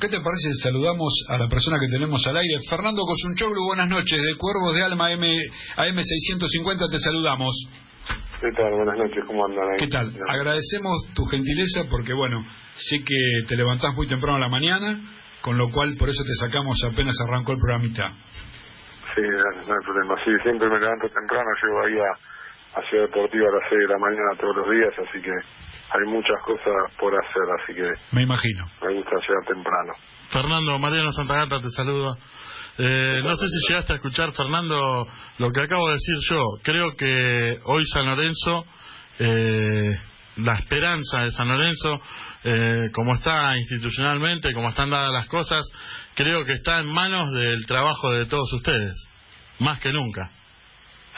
¿Qué te parece? Saludamos a la persona que tenemos al aire. Fernando Cosunchoglu, buenas noches. De Cuervos de Alma AM, AM650 te saludamos. ¿Qué tal? Buenas noches, ¿cómo andan ahí? ¿Qué tal? Agradecemos tu gentileza porque, bueno, sé que te levantás muy temprano a la mañana, con lo cual por eso te sacamos apenas arrancó el programita. Sí, no hay problema. Sí, siempre me levanto temprano, llego ahí a Ciudad Deportiva a las 6 de la mañana todos los días, así que hay muchas cosas por hacer, así que Me imagino. me gusta llegar temprano. Fernando, Mariano Santagata te saluda. Eh, no sé si llegaste a escuchar, Fernando, lo que acabo de decir yo. Creo que hoy San Lorenzo, eh, la esperanza de San Lorenzo, eh, como está institucionalmente, como están dadas las cosas, creo que está en manos del trabajo de todos ustedes, más que nunca.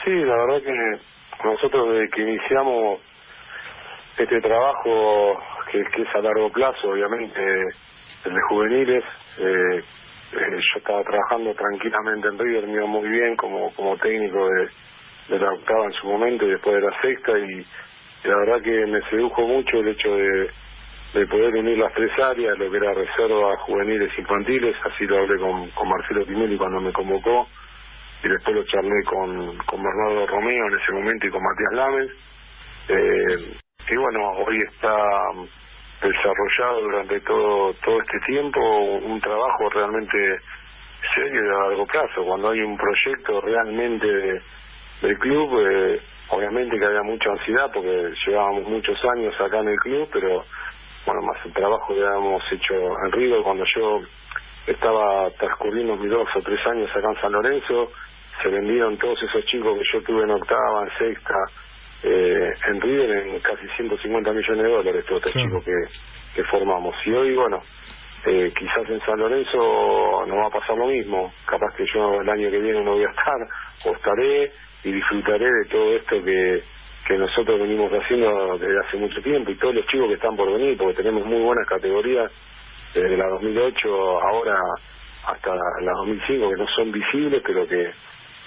Sí, la verdad que nosotros desde que iniciamos este trabajo, que, es a largo plazo, obviamente, el de juveniles, eh, eh, yo estaba trabajando tranquilamente en River, me iba muy bien como, como técnico de, la octava en su momento y después de la sexta y, y la verdad que me sedujo mucho el hecho de, de poder unir las tres áreas, lo que era reserva, juveniles, infantiles, así lo hablé con, con Marcelo Tinelli cuando me convocó y después lo charlé con, con Bernardo Romeo en ese momento y con Matías Lames. Eh, y bueno, hoy está desarrollado durante todo todo este tiempo un trabajo realmente serio y a largo plazo. Cuando hay un proyecto realmente de- del club, eh, obviamente que había mucha ansiedad porque llevábamos muchos años acá en el club, pero bueno, más el trabajo que habíamos hecho en River cuando yo estaba transcurriendo mis dos o tres años acá en San Lorenzo, se vendieron todos esos chicos que yo tuve en octava, en sexta, eh, en River en casi 150 millones de dólares todos estos chicos que, que formamos. Y hoy, bueno, eh, quizás en San Lorenzo no va a pasar lo mismo. Capaz que yo el año que viene no voy a estar, o estaré y disfrutaré de todo esto que, que nosotros venimos haciendo desde hace mucho tiempo y todos los chicos que están por venir, porque tenemos muy buenas categorías desde la 2008 ahora hasta la 2005 que no son visibles, pero que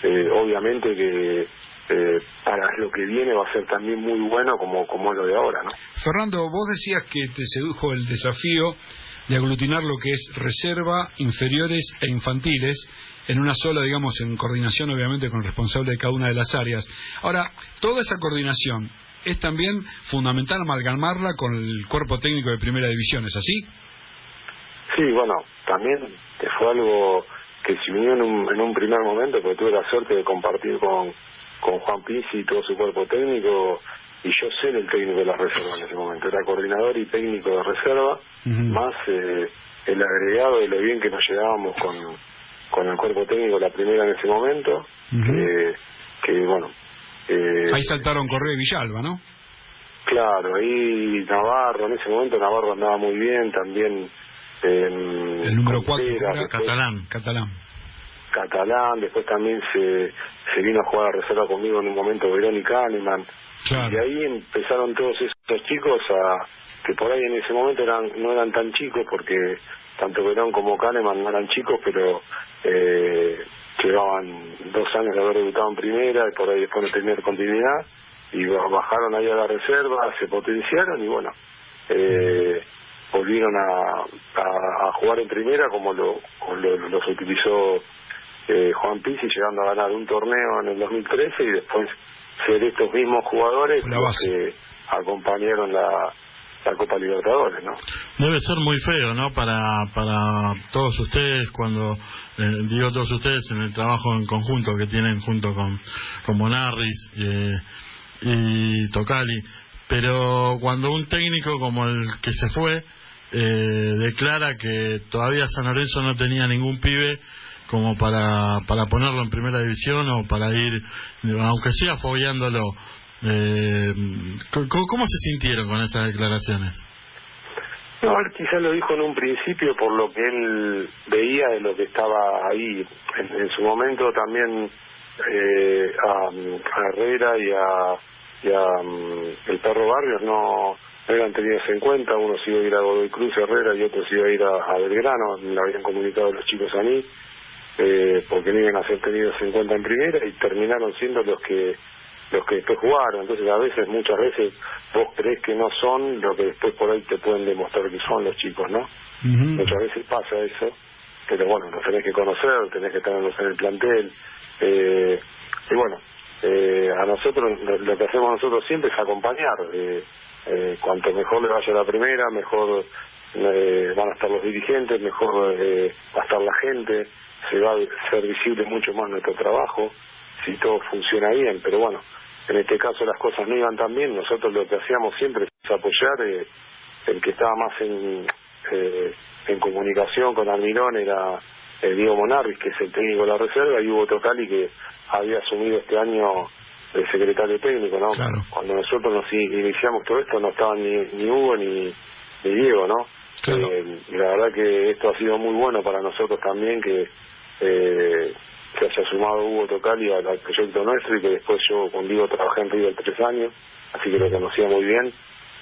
eh, obviamente que eh, para lo que viene va a ser también muy bueno como, como es lo de ahora, ¿no? Fernando, vos decías que te sedujo el desafío de aglutinar lo que es reserva, inferiores e infantiles en una sola, digamos, en coordinación obviamente con el responsable de cada una de las áreas. Ahora, toda esa coordinación es también fundamental amalgamarla con el cuerpo técnico de primera división, ¿es así? Sí, bueno, también que fue algo que se unió en un, en un primer momento, porque tuve la suerte de compartir con, con Juan Pizzi y todo su cuerpo técnico, y yo sé el técnico de la reserva en ese momento, era coordinador y técnico de reserva, más eh, el agregado de lo bien que nos llevábamos con, con el cuerpo técnico la primera en ese momento, Ujú. que, que bueno... eh, Ahí saltaron Correa y Villalba, ¿no? Claro, ahí Navarro, en ese momento Navarro andaba muy bien, también El número cuatro, Contreras, era después Catalán. Catalán. Catalán, después también se, se vino a jugar a reserva conmigo en un momento Verónica Kahneman, Claro. y ahí empezaron todos esos chicos a que por ahí en ese momento eran no eran tan chicos porque tanto Verón como Kahneman no eran chicos, pero eh, llevaban dos años de haber debutado en primera y por ahí después no tener continuidad y ba- bajaron ahí a la reserva, se potenciaron y bueno, eh, volvieron a, a, a jugar en primera como lo, los utilizó eh, Juan Pizzi llegando a ganar un torneo en el 2013 y después ser estos mismos jugadores los que acompañaron la, la Copa Libertadores, ¿no? Debe ser muy feo, ¿no? Para, para todos ustedes, cuando eh, digo todos ustedes, en el trabajo en conjunto que tienen junto con, con Bonarris eh, y Tocali. Pero cuando un técnico como el que se fue eh, declara que todavía San Lorenzo no tenía ningún pibe como para, para ponerlo en primera división o para ir, aunque sea fogueándolo. Eh, ¿cómo, ¿Cómo se sintieron con esas declaraciones? No, él quizás lo dijo en un principio por lo que él veía de lo que estaba ahí. En su momento también eh, a, a Herrera y a, y a, mm, el perro Barrios no, no eran tenidos en cuenta. Uno se iba a ir a Godoy Cruz Herrera y otro se iba a ir a, a Belgrano. Me lo habían comunicado los chicos a mí. Eh, porque no iban a ser tenidos en cuenta en primera y terminaron siendo los que los que después jugaron. Entonces, a veces, muchas veces, vos crees que no son lo que después por ahí te pueden demostrar que son los chicos, ¿no? Muchas veces pasa eso, pero bueno, los tenés que conocer, tenés que tenerlos en el plantel. Eh, y bueno, eh, a nosotros, lo, que hacemos nosotros siempre es acompañar. Eh, eh, cuanto mejor le vaya la primera, mejor eh, van a estar los dirigentes, mejor eh, va a estar la gente, se va a ser visible mucho más nuestro trabajo, si todo funciona bien, pero bueno, en este caso las cosas no iban tan bien, nosotros lo que hacíamos siempre es apoyar, el que estaba más en, eh, en comunicación con Almirón era eh, Diego Monarvis, que es el técnico de la reserva, y Hugo Tocali, que había asumido este año el secretario técnico, ¿no? Cuando nosotros nos iniciamos todo esto no estaban ni, ni Hugo ni, ni Diego, ¿no? Eh, y la verdad que esto ha sido muy bueno para nosotros también, que eh, se haya sumado Hugo Tocali al, proyecto nuestro y que después yo con Diego trabajé en River tres años, así que lo conocía muy bien,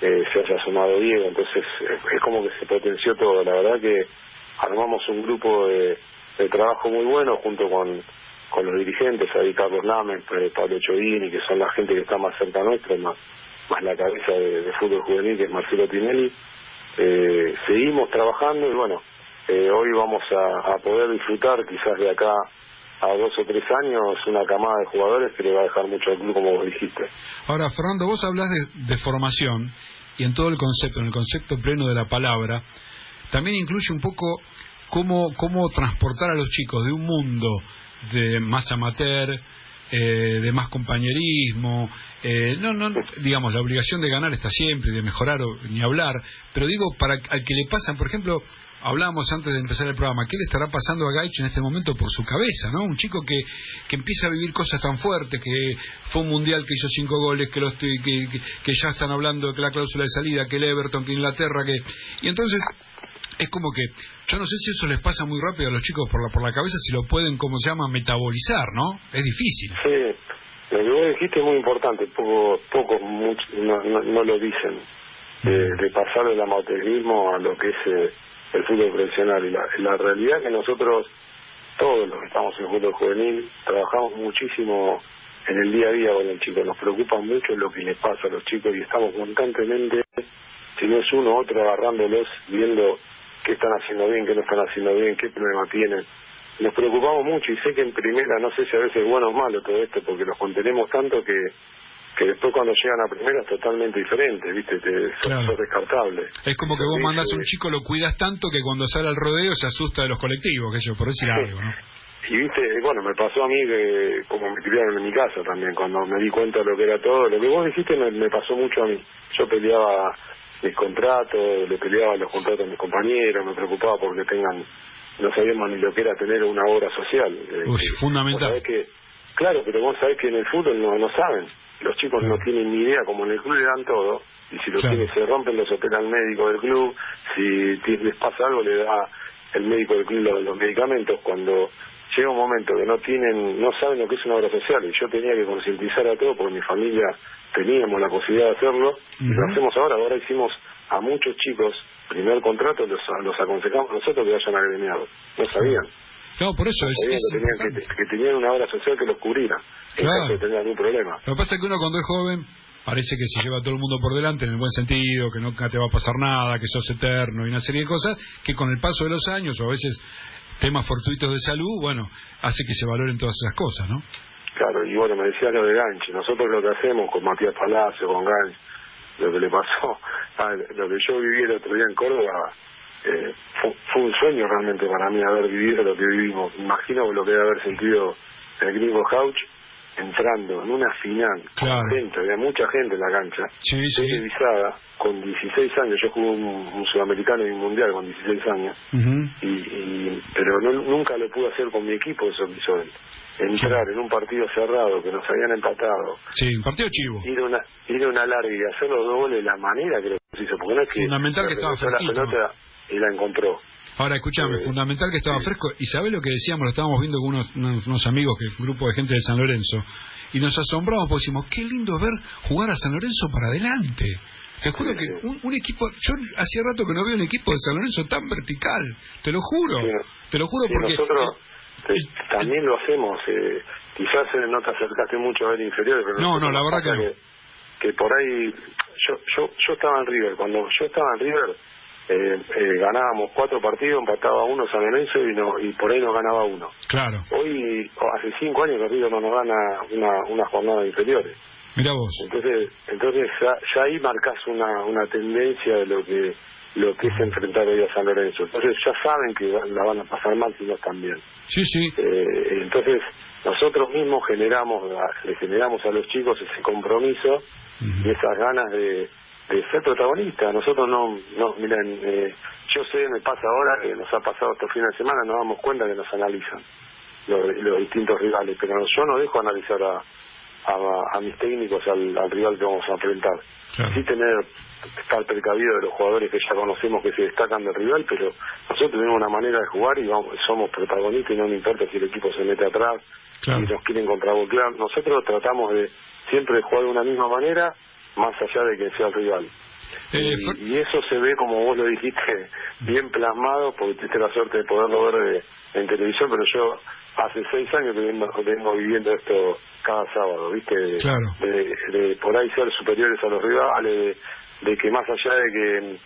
eh, se haya sumado Diego, entonces es como que se potenció todo, la verdad que armamos un grupo de, trabajo muy bueno junto con con los dirigentes, ahí Carlos Lamen, eh, Pablo Chodini, que son la gente que está más cerca nuestra, más, más la cabeza de, fútbol juvenil, que es Marcelo Tinelli. Eh, seguimos trabajando y bueno, eh, hoy vamos a, poder disfrutar quizás de acá a dos o tres años una camada de jugadores que le va a dejar mucho al club, como vos dijiste. Ahora, Fernando, vos hablas de, de formación y en todo el concepto, en el concepto pleno de la palabra, también incluye un poco cómo, cómo transportar a los chicos de un mundo de más amateur, eh, de más compañerismo. Eh, no, no, digamos, la obligación de ganar está siempre, de mejorar o ni hablar, pero digo, para al que le pasan, por ejemplo, hablábamos antes de empezar el programa, ¿qué le estará pasando a Gaich en este momento por su cabeza, ¿no? Un chico que, que empieza a vivir cosas tan fuertes, que fue un mundial que hizo cinco goles, que, los, que, que, que ya están hablando de que la cláusula de salida, que el Everton, que Inglaterra, que... Y entonces es como que, yo no sé si eso les pasa muy rápido a los chicos por la, por la cabeza, si lo pueden, como se llama, metabolizar, ¿no? Es difícil. Sí, lo que vos dijiste es muy importante, poco, pocos no, no, lo dicen, de, pasar del amateurismo a lo que es eh, el fútbol profesional. Y la, realidad que nosotros, todos los que estamos en el fútbol juvenil, trabajamos muchísimo en el día a día con el chico, nos preocupa mucho lo que les pasa a los chicos y estamos constantemente, si no es uno otro, agarrándolos, viendo qué están haciendo bien, qué no están haciendo bien, qué problema tienen. Nos preocupamos mucho y sé que en primera, no sé si a veces es bueno o malo todo esto, porque los contenemos tanto que que después cuando llegan a primera es totalmente diferente, ¿viste? Te, son, descartables. Es como que vos mandás a un chico, lo cuidas tanto que cuando sale al rodeo se asusta de los colectivos, que yo, por decir algo, ¿no? Y viste, bueno, me pasó a mí que como me criaron en mi casa también, cuando me di cuenta de lo que era todo, lo que vos dijiste me, me pasó mucho a mí. Yo peleaba mis contratos, le peleaba los contratos a mis compañeros, me preocupaba porque tengan, no sabíamos ni lo que era tener una obra social. Eh, Uy, fundamental. Que, claro, pero vos sabés que en el fútbol no, no saben. Los chicos no tienen ni idea, como en el club le dan todo, y si los tienen se rompen, los opera el médico del club, si les pasa algo, le da el médico del club los, los medicamentos. Cuando llega un momento que no tienen, no saben lo que es una obra social y yo tenía que concientizar a todo porque mi familia teníamos la posibilidad de hacerlo y lo hacemos ahora, ahora hicimos a muchos chicos primer contrato, los, los aconsejamos nosotros que vayan agremiados, no sabían. No, por eso es, que, tenían, una obra social que los cubriera claro. caso algún problema. Lo que pasa es que uno cuando es joven parece que se lleva a todo el mundo por delante en el buen sentido, que nunca te va a pasar nada, que sos eterno y una serie de cosas que con el paso de los años o a veces temas fortuitos de salud, bueno, hace que se valoren todas esas cosas, ¿no? Claro, y bueno, me decía lo de Ganchi. Nosotros lo que hacemos con Matías Palacio, con Ganchi, lo que le pasó, lo que yo viví el otro día en Córdoba, eh, fue, un sueño realmente para mí haber vivido lo que vivimos. Imagino lo que debe haber sentido el gringo Couch entrando en una final claro. gente, había mucha gente en la cancha, sí, sí. televisada, con 16 años, yo jugué un, sudamericano y un mundial con 16 años, y, pero nunca lo pude hacer con mi equipo eso que hizo él. Entrar en un partido cerrado que nos habían empatado. Sí, un partido chivo. Ir a una, ir una larga y hacer los dos goles de la manera que lo hizo, porque no es que. Fundamental que estaba la pelota y la encontró. Ahora, escúchame, fundamental que estaba fresco. ¿Y sabes lo que decíamos? Lo estábamos viendo con unos, unos, amigos, que un grupo de gente de San Lorenzo. Y nos asombramos porque decimos, qué lindo ver jugar a San Lorenzo para adelante. Te juro que un, equipo, yo hacía rato que no veo un equipo de San Lorenzo tan vertical, te lo juro, te lo juro porque también lo hacemos. Eh, quizás no te acercaste mucho a ver inferiores, pero no, no, la verdad que, no. que, por ahí yo, yo yo estaba en River. Cuando yo estaba en River eh, eh, ganábamos cuatro partidos, empataba uno San Lorenzo y, no, y por ahí nos ganaba uno. Claro. Hoy, hace cinco años que River no nos gana una, una jornada de inferiores. Mira vos. Entonces, entonces ya, ahí marcas una, una tendencia de lo que lo que es enfrentar hoy a San Lorenzo. Entonces ya saben que la van a pasar mal si no están bien. Sí, sí. Eh, entonces nosotros mismos generamos, le generamos a los chicos ese compromiso y esas ganas de, de ser protagonista. Nosotros no, no miren, eh, yo sé, me pasa ahora que nos ha pasado estos fines de semana, nos damos cuenta que nos analizan los, los distintos rivales, pero yo no dejo analizar a, a, mis técnicos al, rival que vamos a enfrentar. Sí tener, estar precavido de los jugadores que ya conocemos que se destacan del rival, pero nosotros tenemos una manera de jugar y vamos, somos protagonistas y no me importa si el equipo se mete atrás, y nos quieren contravoltear. Nosotros tratamos de siempre de jugar de una misma manera más allá de que sea el rival. Eh, y, eso se ve, como vos lo dijiste, bien plasmado, porque tuviste la suerte de poderlo ver en televisión, pero yo hace seis años que vengo, viviendo esto cada sábado, ¿viste? De, por ahí ser superiores a los rivales, de, que más allá de que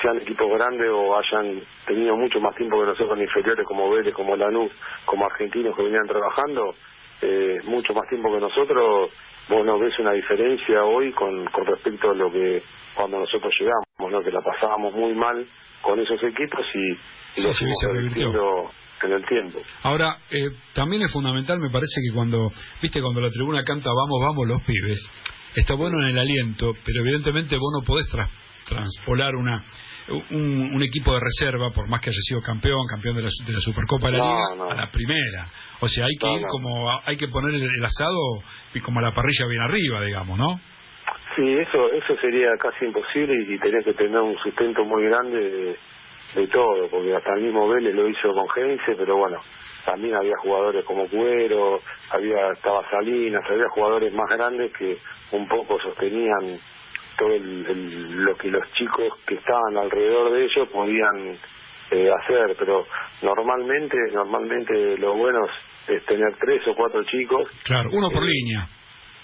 sean equipos grandes o hayan tenido mucho más tiempo que nosotros inferiores como Vélez, como Lanús, como argentinos que venían trabajando, eh, mucho más tiempo que nosotros, vos no ves una diferencia hoy con, con respecto a lo que cuando nosotros llegamos, ¿no? que la pasábamos muy mal con esos equipos y, y lo fuimos en el tiempo. Ahora, eh, también es fundamental, me parece que cuando, viste, cuando la tribuna canta vamos, vamos los pibes, está bueno en el aliento, pero evidentemente vos no podés transpolar una un, equipo de reserva, por más que haya sido campeón, campeón de la, de la Supercopa de la Liga, a la primera. O sea, hay que ir como, hay que poner el, asado y como a la parrilla bien arriba, digamos, ¿no? Sí, eso eso sería casi imposible y, tenés que tener un sustento muy grande de, todo, porque hasta el mismo Vélez lo hizo con Gense, pero bueno, también había jugadores como Cuero, había estaba Salinas, había jugadores más grandes que un poco sostenían todo el, lo que los chicos que estaban alrededor de ellos podían eh, hacer, pero normalmente normalmente lo bueno es tener tres o cuatro chicos. Claro, uno por eh, línea.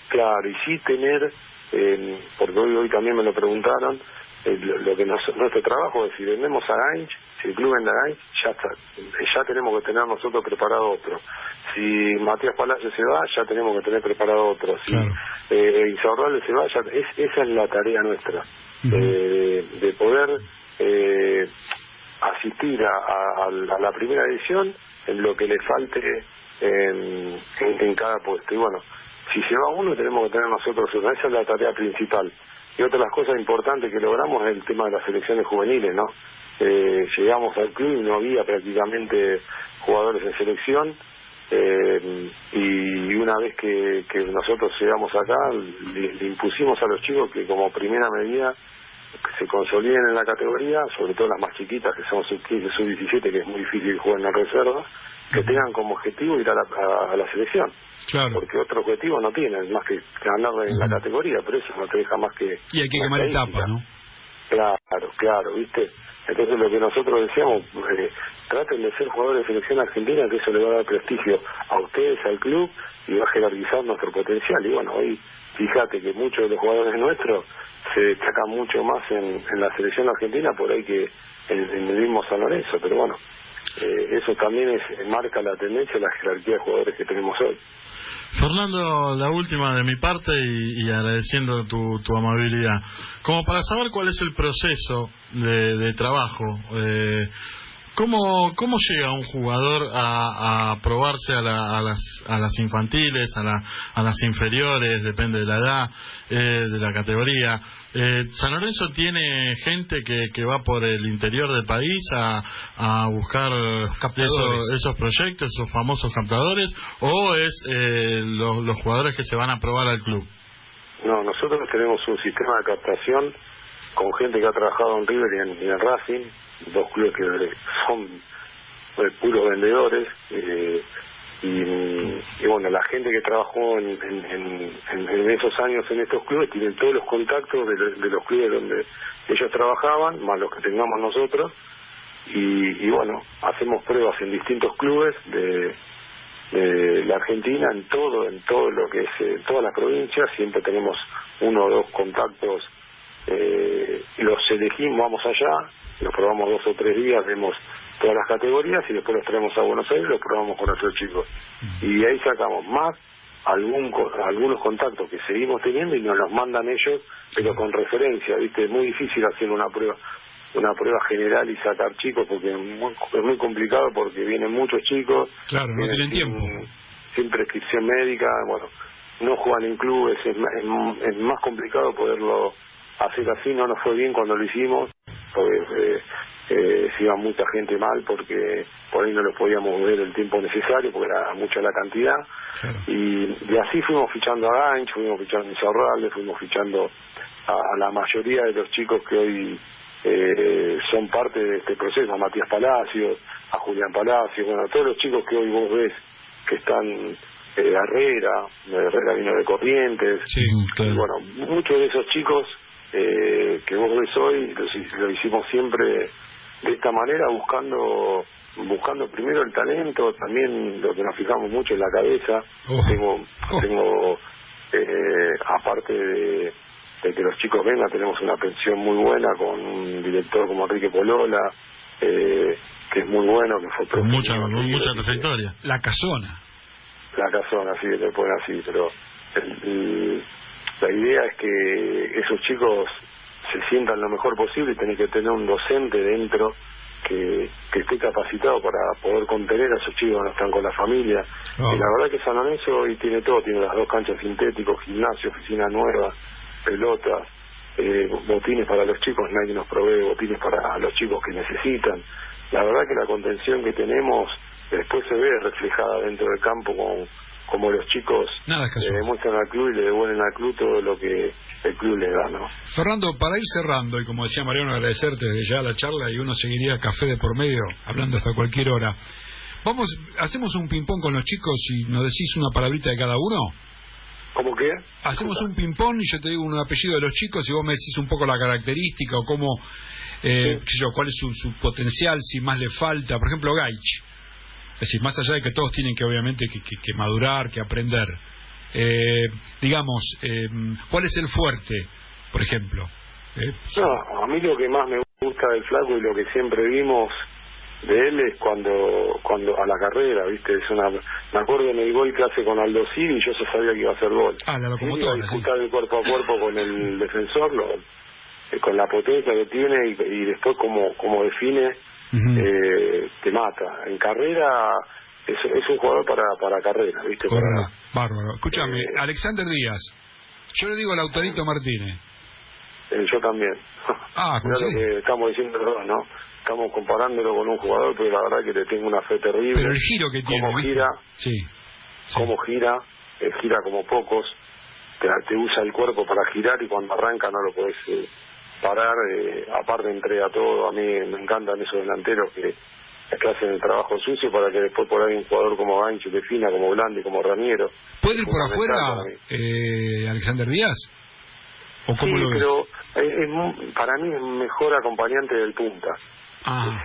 Claro, y sí tener, eh, porque hoy, hoy también me lo preguntaron, eh, lo, que nuestro trabajo es si vendemos a Gainch, si el club vende a Gainch, ya está, ya tenemos que tener nosotros preparado otro. Si Matías Palacio se va, ya tenemos que tener preparado otro. Si eh, se va, ya, es, esa es la tarea nuestra, eh, de poder eh, asistir a, la primera edición en lo que le falte en, en, cada puesto. Y bueno, si se va uno, tenemos que tener nosotros una. Esa es la tarea principal. Y otra de las cosas importantes que logramos es el tema de las selecciones juveniles, ¿no? Eh, llegamos al club y no había prácticamente jugadores en selección. Eh, y una vez que, nosotros llegamos acá, le, impusimos a los chicos que como primera medida se consoliden en la categoría, sobre todo las más chiquitas, que son sub-15, sub-17, que es muy difícil jugar en la reserva, que tengan como objetivo ir a la, a la selección. Porque otro objetivo no tienen, más que ganar en la categoría, pero eso no te deja más que... Y hay que quemar etapas, ¿no? Claro, claro, ¿viste? Entonces lo que nosotros decíamos, eh, traten de ser jugadores de selección argentina, que eso le va a dar prestigio a ustedes, al club, y va a jerarquizar nuestro potencial. Y bueno, hoy fíjate que muchos de los jugadores nuestros se destacan mucho más en, la selección argentina por ahí que en, en el mismo San Lorenzo, pero bueno, eh, eso también es, marca la tendencia de la jerarquía de jugadores que tenemos hoy. Fernando, la última de mi parte y, agradeciendo tu, tu, amabilidad. Como para saber cuál es el proceso de, de trabajo, eh, ¿Cómo, ¿Cómo llega un jugador a, a probarse a, a, las, a las infantiles, a, la, a las inferiores, depende de la edad, eh, de la categoría? Eh, ¿San Lorenzo tiene gente que, que va por el interior del país a, a buscar esos, esos proyectos, esos famosos captadores, o es eh, los, los jugadores que se van a probar al club? No, nosotros tenemos un sistema de captación con gente que ha trabajado en River y en, en Racing, dos clubes que son puros vendedores eh, y, bueno la gente que trabajó en, en, esos años en estos clubes tienen todos los contactos de, los clubes donde ellos trabajaban más los que tengamos nosotros y, y bueno, hacemos pruebas en distintos clubes de, de la Argentina, en todo, en todo lo que es, eh, todas las provincias, siempre tenemos uno o dos contactos, eh, los elegimos, vamos allá, los probamos dos o tres días, vemos todas las categorías y después los traemos a Buenos Aires y los probamos con nuestros chicos. Y ahí sacamos más algún algunos contactos que seguimos teniendo y nos los mandan ellos, pero con referencia, ¿viste? Es muy difícil hacer una prueba una prueba general y sacar chicos porque es muy, complicado porque vienen muchos chicos. Claro, no tienen tiempo. Sin prescripción médica, bueno, no juegan en clubes, es, es, más complicado poderlo hacer así, no nos fue bien cuando lo hicimos, porque eh, eh, se iba mucha gente mal porque por ahí no lo podíamos ver el tiempo necesario porque era mucha la cantidad. Y, así fuimos fichando a Ganch, fuimos fichando a Cerrales, fuimos fichando a, la mayoría de los chicos que hoy eh, son parte de este proceso, a Matías Palacios, a Julián Palacios, bueno, a todos los chicos que hoy vos ves que están eh, Herrera, Herrera vino de Corrientes, bueno, muchos de esos chicos eh, que vos ves hoy lo, hicimos siempre de esta manera buscando buscando primero el talento también lo que nos fijamos mucho en la cabeza oh. tengo oh. tengo eh, aparte de de que los chicos vengan, tenemos una pensión muy buena con un director como Enrique Polola, eh, que es muy bueno, que fue mucha, mucha trayectoria. La casona. La casona, sí, le ponen así, pero la idea es que esos chicos se sientan lo mejor posible y tienen que tener un docente dentro que, que esté capacitado para poder contener a esos chicos que no están con la familia. Y la verdad que San Lorenzo hoy tiene todo, tiene las dos canchas sintéticos, gimnasio, oficina nueva, pelotas, eh, botines para los chicos, nadie nos provee botines para los chicos que necesitan. La verdad que la contención que tenemos después se ve reflejada dentro del campo con como los chicos le demuestran al club y le devuelven al club todo lo que el club le da, ¿no? Fernando, para ir cerrando, y como decía Mariano, agradecerte desde ya la charla y uno seguiría café de por medio, hablando hasta cualquier hora. Vamos, hacemos un ping-pong con los chicos y nos decís una palabrita de cada uno. ¿Cómo qué? Hacemos un ping-pong y yo te digo un apellido de los chicos y vos me decís un poco la característica o cómo, eh, yo, cuál es su, potencial, si más le falta. Por ejemplo, Gaich. Es decir, más allá de que todos tienen que obviamente que, madurar, que aprender. Eh, digamos, eh, ¿cuál es el fuerte, por ejemplo? no, a mí lo que más me gusta del flaco y lo que siempre vimos de él es cuando cuando a la carrera, ¿viste? Es una me acuerdo en el gol que hace con Aldo Civi y yo ya sabía que iba a hacer gol. Ah, la locomotora, sí. el cuerpo a cuerpo con el defensor, lo, eh, con la potencia que tiene y, después como como define eh, te mata. En carrera es, es un jugador para para carrera, ¿viste? bárbaro. Escúchame, eh, Alexander Díaz. Yo le digo al autorito Martínez. yo también. Ah, lo que estamos diciendo, ¿no? estamos comparándolo con un jugador, pero la verdad que le tengo una fe terrible. Pero el giro que tiene, cómo gira, sí, cómo gira, eh, gira como pocos, te, usa el cuerpo para girar y cuando arranca no lo puedes eh, parar. Eh, aparte entrega todo, a mí me encantan esos delanteros que, que hacen el trabajo sucio para que después por ahí un jugador como Gancho defina, como Blandi, como Raniero. ¿Puede ir por afuera eh, Alexander Díaz? ¿O cómo sí, lo ves? pero es, para mí es mejor acompañante del punta. Ah.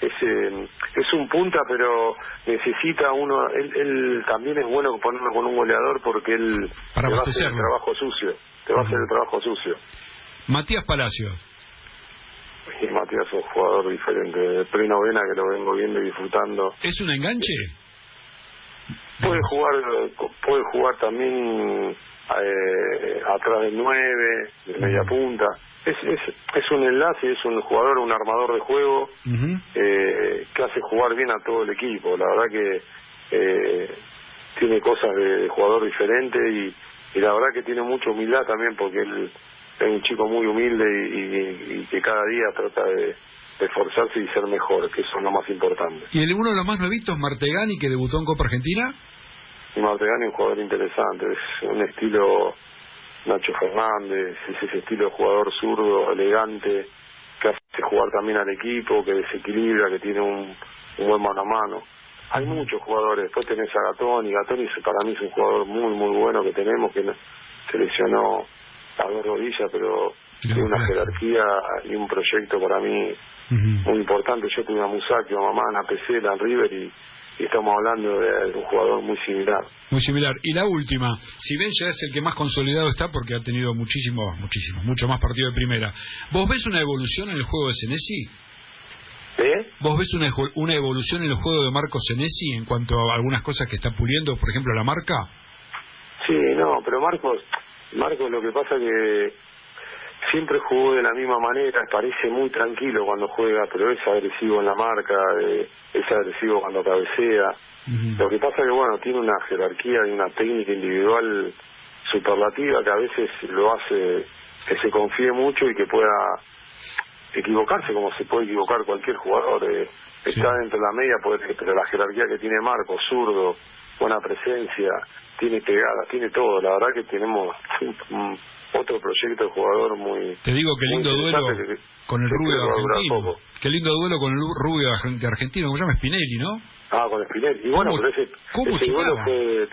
es un punta, pero necesita uno. Él, también es bueno ponerlo con un goleador porque él Para te va a hacer el trabajo sucio. Te va a hacer el trabajo sucio. Matías Palacios. Y Matías es un jugador diferente. De plena vena que lo vengo viendo y disfrutando. ¿Es un enganche? Puede jugar, puede jugar también eh, atrás del 9, de media punta. Es, es, es un enlace, es un jugador, un armador de juego eh, que hace jugar bien a todo el equipo. La verdad que eh, tiene cosas de, jugador diferente y, y, la verdad que tiene mucha humildad también porque él es un chico muy humilde y, y, que cada día trata de, esforzarse y ser mejor, que eso es lo más importante. ¿Y el uno de los más nuevitos, Martegani, que debutó en Copa Argentina? Martegani es un jugador interesante, es un estilo Nacho Fernández, es ese estilo de jugador zurdo, elegante, que hace jugar también al equipo, que desequilibra, que tiene un, buen mano a mano. Hay muchos jugadores, después tenés a Gatón, y Gatón para mí es un jugador muy, muy bueno que tenemos, que seleccionó a dos rodillas, pero tiene una jerarquía y un proyecto para mí muy importante. Yo tuve a Musaki, a Mamá, a Pesela, a River y, estamos hablando de un jugador muy similar. Muy similar. Y la última, si bien ya es el que más consolidado está porque ha tenido muchísimos, muchísimos, mucho más partido de primera, ¿vos ves una evolución en el juego de Senesi? ¿Eh? ¿Vos ves una, una evolución en el juego de Marco Senesi en cuanto a algunas cosas que está puliendo, por ejemplo, la marca? Pero Marcos, Marcos lo que pasa que siempre jugó de la misma manera, parece muy tranquilo cuando juega, pero es agresivo en la marca, eh, es agresivo cuando cabecea. Lo que pasa que, bueno, tiene una jerarquía y una técnica individual superlativa que a veces lo hace que se confíe mucho y que pueda equivocarse como se puede equivocar cualquier jugador. Eh, Está dentro de la media, pero la jerarquía que tiene Marco, zurdo, buena presencia, tiene pegada, tiene todo. La verdad que tenemos otro proyecto de jugador muy. Te digo que lindo duelo con el rubio argentino. Qué lindo duelo con el rubio de argentino, como se llama Spinelli, ¿no? Ah, con Spinelli. Y bueno, pero ese, ese duelo fue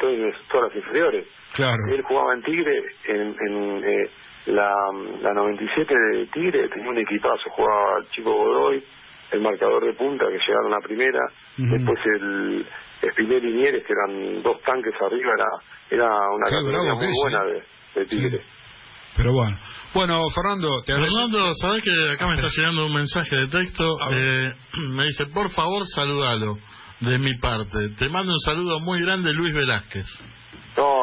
todas las inferiores. Claro. Él jugaba en Tigre, en, en eh, la, la 97 de Tigre, tenía un equipazo, jugaba el chico Godoy, el marcador de punta que llegaron a primera, después el Spinelli y Mieres, que eran dos tanques arriba, era, era una categoría muy buena de, de Tigre. Pero bueno. Bueno, Fernando, te. Fernando, sabes que acá me está llegando un mensaje de texto. Eh, me dice, por favor, salúdalo de mi parte. Te mando un saludo muy grande, Luis Velázquez. No,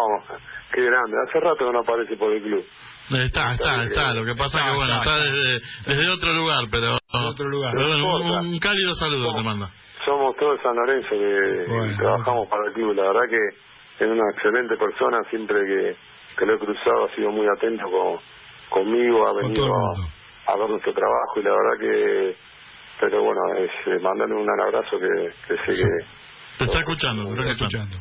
qué grande. Hace rato que no aparece por el club. Está, está, está. Lo que pasa es que, bueno, está, desde, desde otro lugar, pero... otro lugar. un, cálido saludo te manda. Somos todos San Lorenzo que trabajamos para el club. La verdad que es una excelente persona. Siempre que que lo he cruzado ha sido muy atento con, conmigo, ha venido a, ver nuestro trabajo y la verdad que, pero bueno, es eh, mandarle un gran abrazo que, sé que... Te está escuchando, te está escuchando.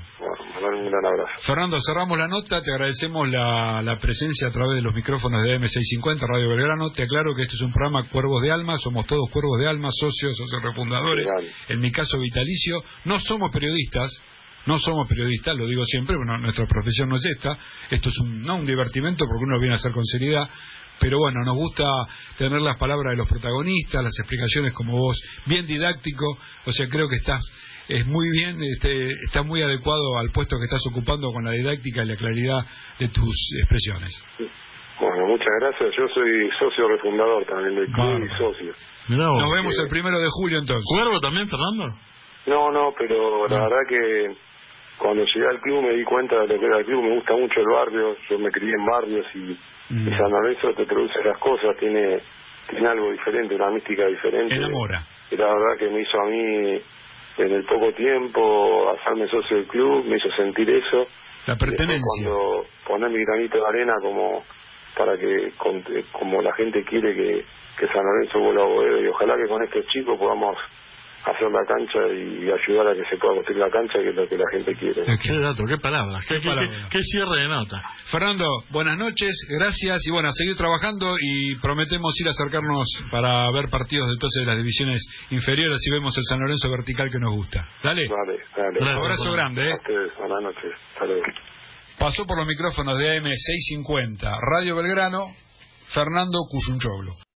Bueno, un gran abrazo. Fernando, cerramos la nota, te agradecemos la, la presencia a través de los micrófonos de M650 Radio Belgrano. Te aclaro que este es un programa Cuervos de Alma, somos todos Cuervos de Alma, socios, socios refundadores, en mi caso vitalicio. No somos periodistas, no somos periodistas, lo digo siempre, bueno, nuestra profesión no es esta. Esto es un, no un divertimento porque uno viene a hacer con seriedad. Pero bueno, nos gusta tener las palabras de los protagonistas, las explicaciones como vos, bien didáctico. O sea, creo que estás es muy bien, este, está muy adecuado al puesto que estás ocupando con la didáctica y la claridad de tus expresiones. Bueno, muchas gracias. Yo soy socio refundador también del club y socio. Nos vemos el primero de julio entonces. ¿Cuervo también, Fernando? No, no, pero la verdad que cuando llegué al club me di cuenta de lo que era el club, me gusta mucho el barrio, yo me crié en barrios y, San Lorenzo te produce las cosas, tiene, tiene algo diferente, una mística diferente. Enamora. Y la verdad que me hizo a mí en el poco tiempo hacerme socio del club, me hizo sentir eso. La pertenencia. Cuando poner mi granito de arena como para que como la gente quiere que, que San Lorenzo vuelva a Boedo y ojalá que con estos chicos podamos hacer la cancha y ayudar a que se pueda construir la cancha, que es lo que la gente quiere. Qué dato, qué palabras, qué, qué, cierre de nota. Fernando, buenas noches, gracias y bueno, a seguir trabajando y prometemos ir a acercarnos para ver partidos de entonces de las divisiones inferiores y vemos el San Lorenzo vertical que nos gusta. Dale. Vale, dale. Un abrazo grande. ¿eh? buenas noches. Pasó por los micrófonos de AM650, Radio Belgrano, Fernando Cuyunchoglu.